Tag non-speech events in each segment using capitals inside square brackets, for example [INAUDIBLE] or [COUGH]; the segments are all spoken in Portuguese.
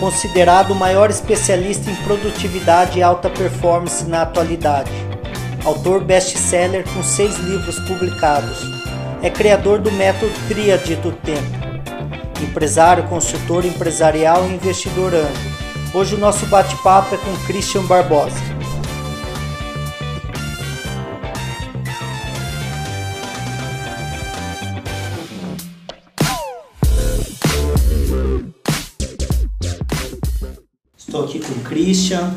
considerado o maior especialista em produtividade e alta performance na atualidade. Autor best-seller com seis livros publicados. É criador do método Tríade do Tempo. Empresário, consultor empresarial e investidor anjo. Hoje o nosso bate-papo é com Christian Barbosa. Estou aqui com o Christian.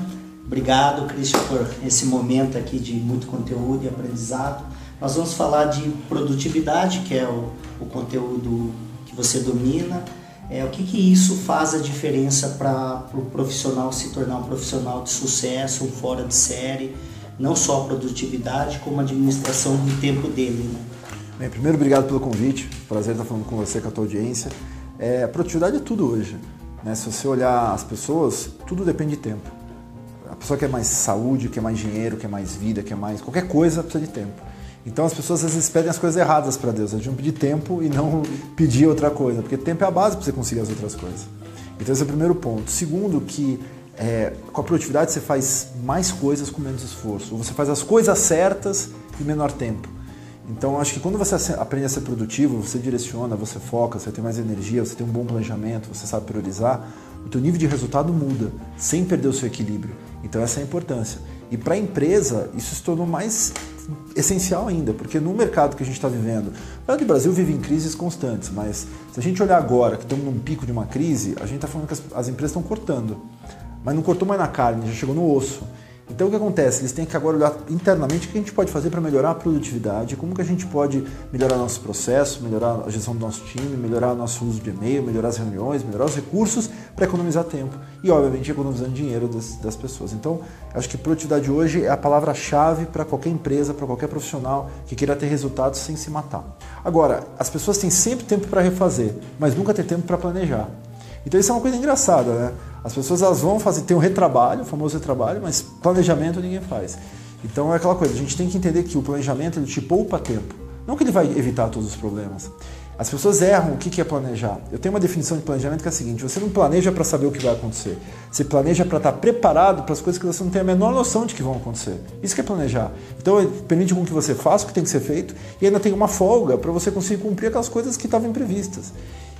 Obrigado, Christian, por esse momento aqui de muito conteúdo e aprendizado. Nós vamos falar de produtividade, que é o, o conteúdo que você domina. É, o que, que isso faz a diferença para o pro profissional se tornar um profissional de sucesso, um fora de série, não só a produtividade, como a administração do tempo dele. Né? Bem, primeiro, obrigado pelo convite. Prazer estar falando com você, com a tua audiência. É, produtividade é tudo hoje. Né? Se você olhar as pessoas, tudo depende de tempo. A pessoa quer mais saúde, quer mais dinheiro, quer mais vida, quer mais qualquer coisa, precisa de tempo. Então as pessoas às vezes pedem as coisas erradas para Deus. Eles vão pedir tempo e não [LAUGHS] pedir outra coisa, porque tempo é a base para você conseguir as outras coisas. Então esse é o primeiro ponto. Segundo, que é, com a produtividade você faz mais coisas com menos esforço. Ou você faz as coisas certas em menor tempo. Então, acho que quando você aprende a ser produtivo, você direciona, você foca, você tem mais energia, você tem um bom planejamento, você sabe priorizar, o teu nível de resultado muda, sem perder o seu equilíbrio. Então, essa é a importância. E para a empresa, isso se tornou mais essencial ainda, porque no mercado que a gente está vivendo, o Brasil vive em crises constantes, mas se a gente olhar agora que estamos num pico de uma crise, a gente está falando que as, as empresas estão cortando. Mas não cortou mais na carne, já chegou no osso. Então o que acontece? Eles têm que agora olhar internamente o que a gente pode fazer para melhorar a produtividade, como que a gente pode melhorar nosso processo, melhorar a gestão do nosso time, melhorar nosso uso de e-mail, melhorar as reuniões, melhorar os recursos para economizar tempo e, obviamente, economizando dinheiro das, das pessoas. Então, acho que produtividade hoje é a palavra-chave para qualquer empresa, para qualquer profissional que queira ter resultados sem se matar. Agora, as pessoas têm sempre tempo para refazer, mas nunca tem tempo para planejar. Então isso é uma coisa engraçada, né? As pessoas elas vão fazer, tem um retrabalho, o famoso retrabalho, mas planejamento ninguém faz. Então é aquela coisa, a gente tem que entender que o planejamento ele te poupa tempo. Não que ele vai evitar todos os problemas. As pessoas erram o que é planejar. Eu tenho uma definição de planejamento que é a seguinte: você não planeja para saber o que vai acontecer. Você planeja para estar preparado para as coisas que você não tem a menor noção de que vão acontecer. Isso que é planejar. Então permite com que você faça o que tem que ser feito e ainda tem uma folga para você conseguir cumprir aquelas coisas que estavam imprevistas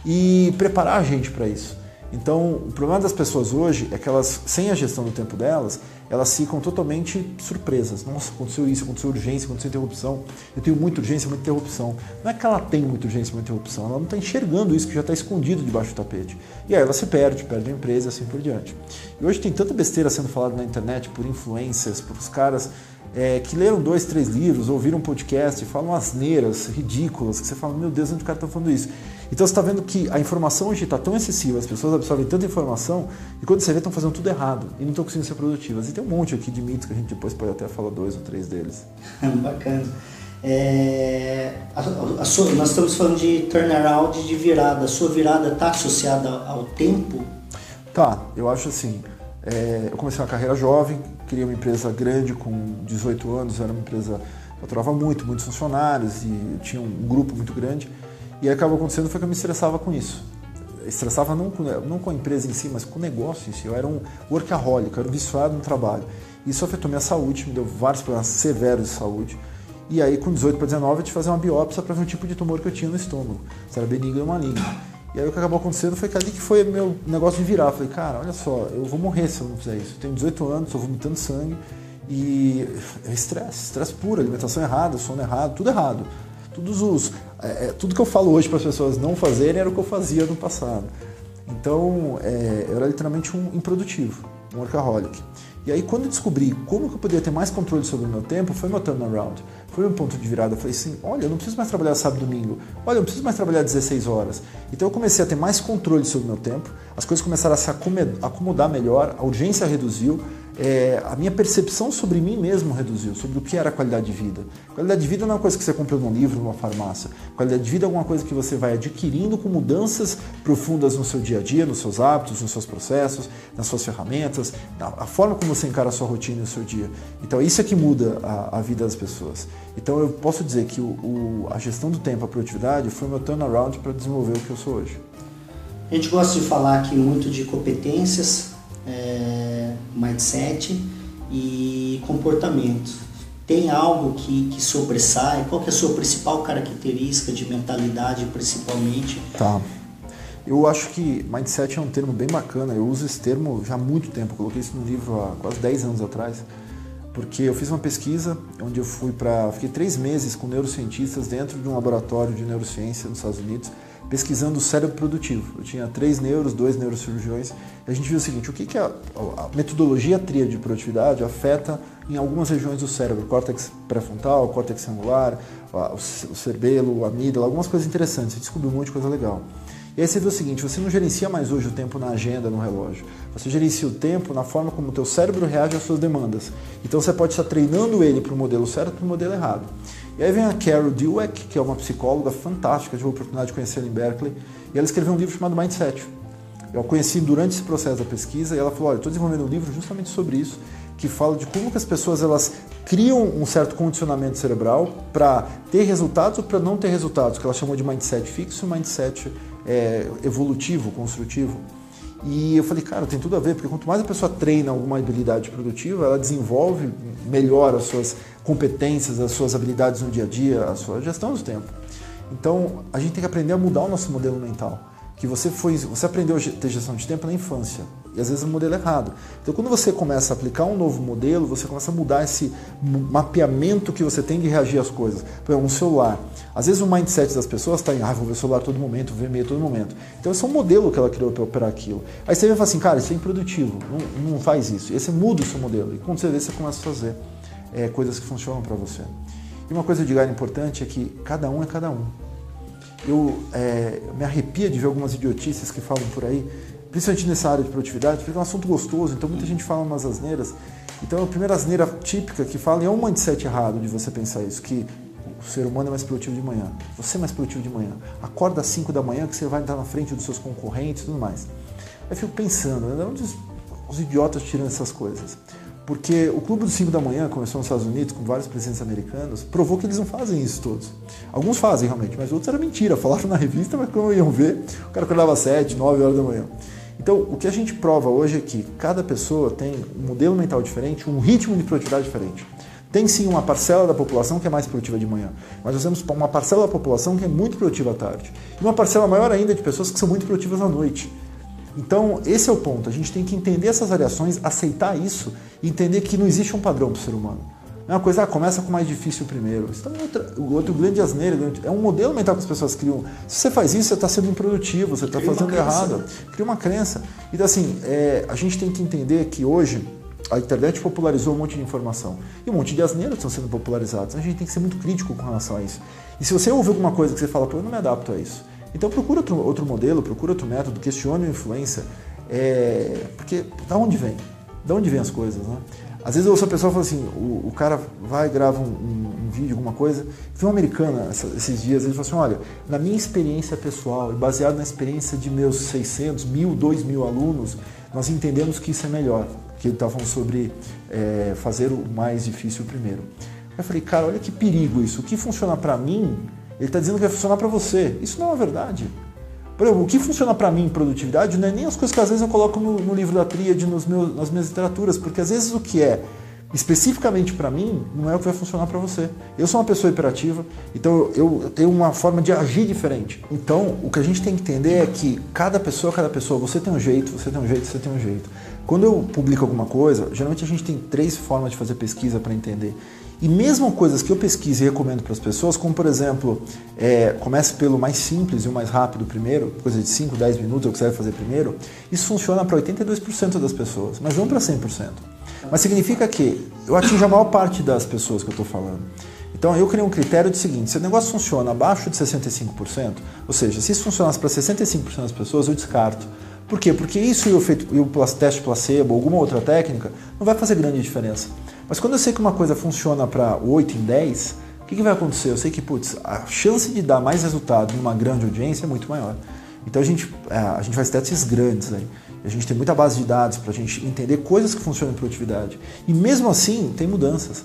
e preparar a gente para isso. Então, o problema das pessoas hoje é que elas, sem a gestão do tempo delas, elas ficam totalmente surpresas. Nossa, aconteceu isso, aconteceu urgência, aconteceu interrupção. Eu tenho muita urgência, muita interrupção. Não é que ela tem muita urgência, muita interrupção, ela não está enxergando isso que já está escondido debaixo do tapete. E aí ela se perde, perde a empresa e assim por diante. E hoje tem tanta besteira sendo falada na internet por influências, por os caras é, que leram dois, três livros, ouviram um podcast e falam asneiras ridículas, que você fala, meu Deus, onde o cara está falando isso? Então você está vendo que a informação hoje está tão excessiva, as pessoas absorvem tanta informação, e quando você vê, estão fazendo tudo errado e não estão conseguindo ser produtivas. E tem um monte aqui de mitos que a gente depois pode até falar dois ou três deles. [LAUGHS] Bacana. É, a, a sua, nós estamos falando de turnaround, de virada. A sua virada está associada ao tempo? Tá, eu acho assim. É, eu comecei uma carreira jovem, criei uma empresa grande com 18 anos, era uma empresa faturava muito, muitos funcionários e tinha um grupo muito grande. E acabou acontecendo foi que eu me estressava com isso. estressava não com, não com a empresa em si, mas com o negócio em si. Eu era um workaholic, eu era um viciado no trabalho. Isso afetou minha saúde, me deu vários problemas severos de saúde. E aí, com 18 para 19, eu tive que fazer uma biópsia para ver o tipo de tumor que eu tinha no estômago. Se era benigno ou maligno. E aí o que acabou acontecendo foi que ali que foi meu negócio de virar. Eu falei, cara, olha só, eu vou morrer se eu não fizer isso. Eu tenho 18 anos, estou vomitando sangue e é estresse, estresse puro, alimentação errada, sono errado, tudo errado. Todos os, é, é tudo que eu falo hoje para as pessoas não fazerem era o que eu fazia no passado. Então, é, eu era literalmente um improdutivo, um workaholic. E aí, quando eu descobri como que eu poderia ter mais controle sobre o meu tempo, foi meu turnaround. Foi um ponto de virada. Eu falei assim: olha, eu não preciso mais trabalhar sábado e domingo. Olha, eu não preciso mais trabalhar 16 horas. Então, eu comecei a ter mais controle sobre o meu tempo. As coisas começaram a se acomodar melhor, a urgência reduziu é, a minha percepção sobre mim mesmo reduziu, sobre o que era qualidade de vida. Qualidade de vida não é uma coisa que você compra num livro, numa farmácia. Qualidade de vida é alguma coisa que você vai adquirindo com mudanças profundas no seu dia a dia, nos seus hábitos, nos seus processos, nas suas ferramentas, a forma como você encara a sua rotina e o seu dia. Então, isso é que muda a, a vida das pessoas. Então, eu posso dizer que o, o, a gestão do tempo, a produtividade, foi meu turnaround para desenvolver o que eu sou hoje. A gente gosta de falar aqui muito de competências, é, mindset e comportamento. Tem algo que, que sobressai? Qual que é a sua principal característica de mentalidade, principalmente? Tá. Eu acho que mindset é um termo bem bacana. Eu uso esse termo já há muito tempo. Coloquei isso no livro há quase 10 anos atrás. Porque eu fiz uma pesquisa onde eu fui para. Fiquei três meses com neurocientistas dentro de um laboratório de neurociência nos Estados Unidos pesquisando o cérebro produtivo. Eu tinha três neuros, dois neurocirurgiões, e a gente viu o seguinte, o que, que a, a metodologia tria de produtividade afeta em algumas regiões do cérebro, córtex pré-frontal, córtex angular, o cerebelo, o amígdala, algumas coisas interessantes, a gente descobriu um monte de coisa legal. E aí você vê o seguinte, você não gerencia mais hoje o tempo na agenda, no relógio. Você gerencia o tempo na forma como o teu cérebro reage às suas demandas. Então você pode estar treinando ele para o modelo certo para o modelo errado. E aí vem a Carol Dweck, que é uma psicóloga fantástica, tive a oportunidade de conhecer ela em Berkeley, e ela escreveu um livro chamado Mindset. Eu a conheci durante esse processo da pesquisa e ela falou, olha, estou desenvolvendo um livro justamente sobre isso, que fala de como que as pessoas elas criam um certo condicionamento cerebral para ter resultados ou para não ter resultados, que ela chamou de mindset fixo e mindset é, evolutivo, construtivo. E eu falei, cara, tem tudo a ver, porque quanto mais a pessoa treina alguma habilidade produtiva, ela desenvolve melhor as suas competências, as suas habilidades no dia a dia, a sua gestão do tempo. Então, a gente tem que aprender a mudar o nosso modelo mental que você foi, você aprendeu a ter gestão de tempo na infância e às vezes o modelo é errado. Então, quando você começa a aplicar um novo modelo, você começa a mudar esse mapeamento que você tem de reagir às coisas. Por exemplo, um celular. Às vezes o mindset das pessoas está em, ah, vou ver o celular todo momento, vou ver e-mail todo momento. Então, esse é um modelo que ela criou para operar aquilo. Aí você vai falar assim, cara, isso é improdutivo, não, não faz isso. E aí você muda o seu modelo. E quando você vê, você começa a fazer é, coisas que funcionam para você. E uma coisa de galho importante é que cada um é cada um eu é, me arrepia de ver algumas idiotices que falam por aí, principalmente nessa área de produtividade, porque é um assunto gostoso, então muita gente fala umas asneiras. Então a primeira asneira típica que fala é um mindset errado de você pensar isso, que o ser humano é mais produtivo de manhã, você é mais produtivo de manhã. Acorda às 5 da manhã que você vai estar na frente dos seus concorrentes e tudo mais. Eu fico pensando, né, onde os idiotas tiram essas coisas? Porque o Clube dos 5 da Manhã, começou nos Estados Unidos, com vários presidentes americanos, provou que eles não fazem isso todos. Alguns fazem realmente, mas outros era mentira. Falaram na revista, mas quando iam ver, o cara acordava às 7, 9 horas da manhã. Então, o que a gente prova hoje é que cada pessoa tem um modelo mental diferente, um ritmo de produtividade diferente. Tem sim uma parcela da população que é mais produtiva de manhã, mas nós temos uma parcela da população que é muito produtiva à tarde. E uma parcela maior ainda de pessoas que são muito produtivas à noite. Então, esse é o ponto. A gente tem que entender essas variações, aceitar isso e entender que não existe um padrão para o ser humano. Não é uma coisa, ah, começa com o mais difícil primeiro. Isso é outra, o outro grande asneira, é um modelo mental que as pessoas criam. Se você faz isso, você está sendo improdutivo, você está fazendo errado. Né? Cria uma crença. Então, assim, é, a gente tem que entender que hoje a internet popularizou um monte de informação. E um monte de asneiras estão sendo popularizadas. A gente tem que ser muito crítico com relação a isso. E se você ouvir alguma coisa que você fala, pô, eu não me adapto a isso então procura outro, outro modelo, procura outro método, questione a influência, é, porque da onde vem? Da onde vem as coisas, né? Às vezes eu ouço a pessoa fala assim, o, o cara vai grava um, um, um, vídeo, alguma coisa, vi uma americana esses dias, ele falou assim, olha, na minha experiência pessoal e baseado na experiência de meus 600, mil, 2 mil alunos, nós entendemos que isso é melhor, que ele estava falando sobre é, fazer o mais difícil primeiro. Eu falei, cara, olha que perigo isso, o que funciona para mim ele está dizendo que vai funcionar para você. Isso não é verdade. Por exemplo, o que funciona para mim em produtividade não é nem as coisas que às vezes eu coloco no, no livro da tríade, nos meus, nas minhas literaturas, porque às vezes o que é especificamente para mim não é o que vai funcionar para você. Eu sou uma pessoa hiperativa, então eu, eu, tenho uma forma de agir diferente. Então, o que a gente tem que entender é que cada pessoa, cada pessoa, você tem um jeito, você tem um jeito, você tem um jeito. Quando eu publico alguma coisa, geralmente a gente tem três formas de fazer pesquisa para entender. E mesmo coisas que eu pesquiso e recomendo para as pessoas, como por exemplo, é, comece pelo mais simples e o mais rápido primeiro, coisa de 5, 10 minutos, é o que você vai fazer primeiro, isso funciona para 82% das pessoas, mas não para 100%. Mas significa que eu atingo a maior parte das pessoas que eu estou falando. Então eu criei um critério de seguinte, se o negócio funciona abaixo de 65%, ou seja, se isso funcionasse para 65% das pessoas, eu descarto. Por quê? Porque isso e o, feito, e o teste placebo ou alguma outra técnica não vai fazer grande diferença. Mas quando eu sei que uma coisa funciona para 8 em 10, o que, que, vai acontecer? Eu sei que putz, a chance de dar mais resultado numa grande audiência é muito maior. Então a gente, é, a gente faz testes grandes aí. A gente tem muita base de dados para a gente entender coisas que funcionam em produtividade. E mesmo assim, tem mudanças.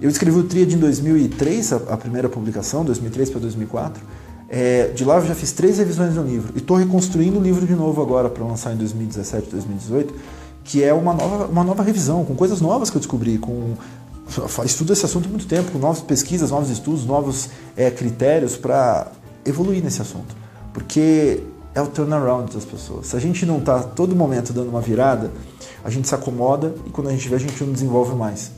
Eu escrevi o Triad em 2003, a, a primeira publicação, 2003 para 2004. É, de lá eu já fiz três revisões do livro e estou reconstruindo o livro de novo agora para lançar em 2017, 2018, que é uma nova, uma nova revisão, com coisas novas que eu descobri, com estudo esse assunto há muito tempo, com novas pesquisas, novos estudos, novos é, critérios para evoluir nesse assunto. Porque é o turnaround das pessoas. Se a gente não está todo momento dando uma virada, a gente se acomoda e quando a gente vê, a gente não desenvolve mais.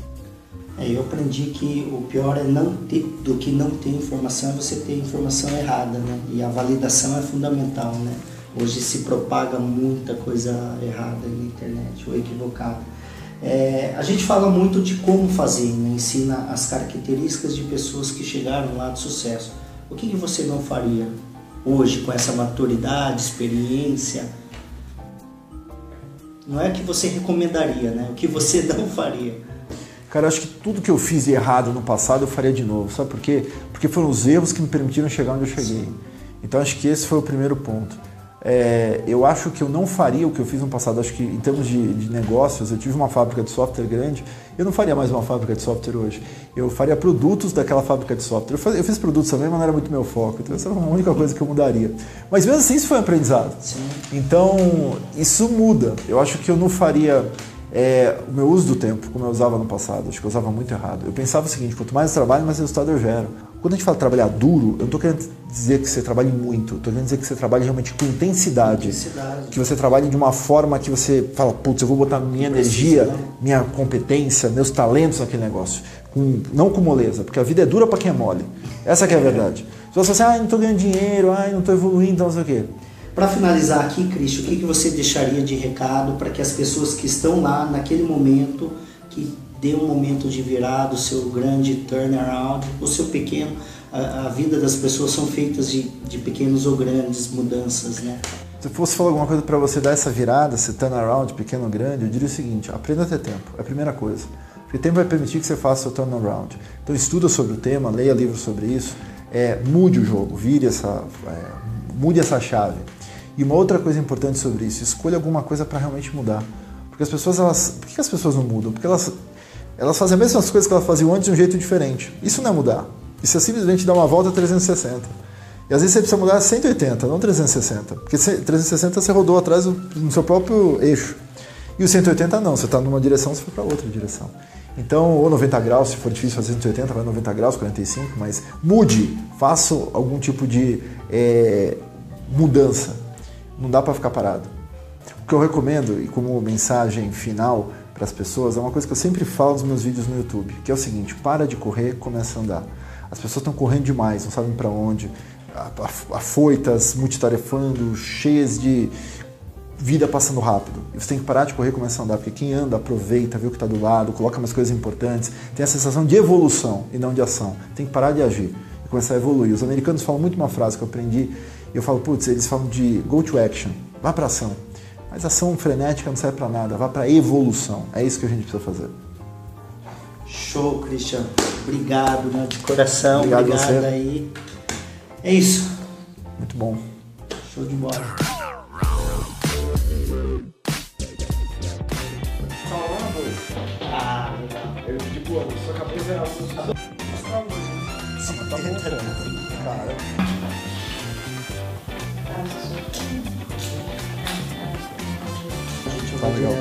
É, eu aprendi que o pior é não ter, do que não ter informação é você ter informação errada, né? E a validação é fundamental, né? Hoje se propaga muita coisa errada na internet ou equivocada. É, a gente fala muito de como fazer, né? ensina as características de pessoas que chegaram lá de sucesso. O que, que você não faria hoje com essa maturidade, experiência? Não é que você recomendaria, né? O que você [LAUGHS] não faria. Cara, eu acho que tudo que eu fiz errado no passado eu faria de novo. Sabe por quê? Porque foram os erros que me permitiram chegar onde eu cheguei. Então acho que esse foi o primeiro ponto. É, eu acho que eu não faria o que eu fiz no passado. Acho que em termos de, de, negócios, eu tive uma fábrica de software grande. Eu não faria mais uma fábrica de software hoje. Eu faria produtos daquela fábrica de software. Eu, faz, eu fiz produtos também, mas não era muito meu foco. Então essa era a única coisa que eu mudaria. Mas mesmo assim, isso foi um aprendizado. Sim. Então isso muda. Eu acho que eu não faria é, o meu uso do tempo, como eu usava no passado, acho que eu usava muito errado. Eu pensava o seguinte: quanto mais eu trabalho, mais resultado eu gero. Quando a gente fala trabalhar duro, eu não estou querendo dizer que você trabalhe muito, estou querendo dizer que você trabalhe realmente com intensidade, intensidade. Que você trabalhe de uma forma que você fala, putz, eu vou botar minha energia, né? minha competência, meus talentos naquele negócio. Com, não com moleza, porque a vida é dura para quem é mole. Essa que é a verdade. Se você assim, ah, não estou ganhando dinheiro, ah, não estou evoluindo, não sei o quê. Para finalizar aqui, Cristo, o que, que você deixaria de recado para que as pessoas que estão lá naquele momento, que dê um momento de virada, o seu grande turnaround, o seu pequeno, a, a vida das pessoas são feitas de, de pequenos ou grandes mudanças, né? Se eu fosse falar alguma coisa para você dar essa virada, esse turnaround, pequeno ou grande, eu diria o seguinte: aprenda a ter tempo, é a primeira coisa. Porque tempo vai permitir que você faça o turnaround. Então estuda sobre o tema, leia livros sobre isso, é, mude o jogo, vire essa, é, mude essa chave. E uma outra coisa importante sobre isso, escolha alguma coisa para realmente mudar. Porque as pessoas, elas. Por que as pessoas não mudam? Porque elas, elas fazem as mesmas coisas que elas faziam antes de um jeito diferente. Isso não é mudar. Isso é simplesmente dar uma volta 360. E às vezes você precisa mudar 180, não 360. Porque 360 você rodou atrás no seu próprio eixo. E o 180 não, você está numa direção, você foi para outra direção. Então, ou 90 graus, se for difícil fazer 180, vai 90 graus, 45, mas mude, faça algum tipo de é, mudança não dá para ficar parado. O que eu recomendo, e como mensagem final para as pessoas, é uma coisa que eu sempre falo nos meus vídeos no YouTube, que é o seguinte: para de correr, começa a andar. As pessoas estão correndo demais, não sabem para onde, afoitas, multitarefando, cheias de vida passando rápido. E você tem que parar de correr e começar a andar, porque quem anda aproveita, vê o que está do lado, coloca umas coisas importantes, tem a sensação de evolução e não de ação. Tem que parar de agir e começar a evoluir. Os americanos falam muito uma frase que eu aprendi eu falo, putz, eles falam de go to action, vá para ação. Mas ação frenética não serve para nada, vá para evolução. É isso que a gente precisa fazer. Show, Cristiano. Obrigado, né, de coração. Obrigado, Obrigado aí. É isso. Muito bom. Show de bola. Ah, legal. Eu, tipo, só acabei de ver a música. Tá bom, cara. 我觉得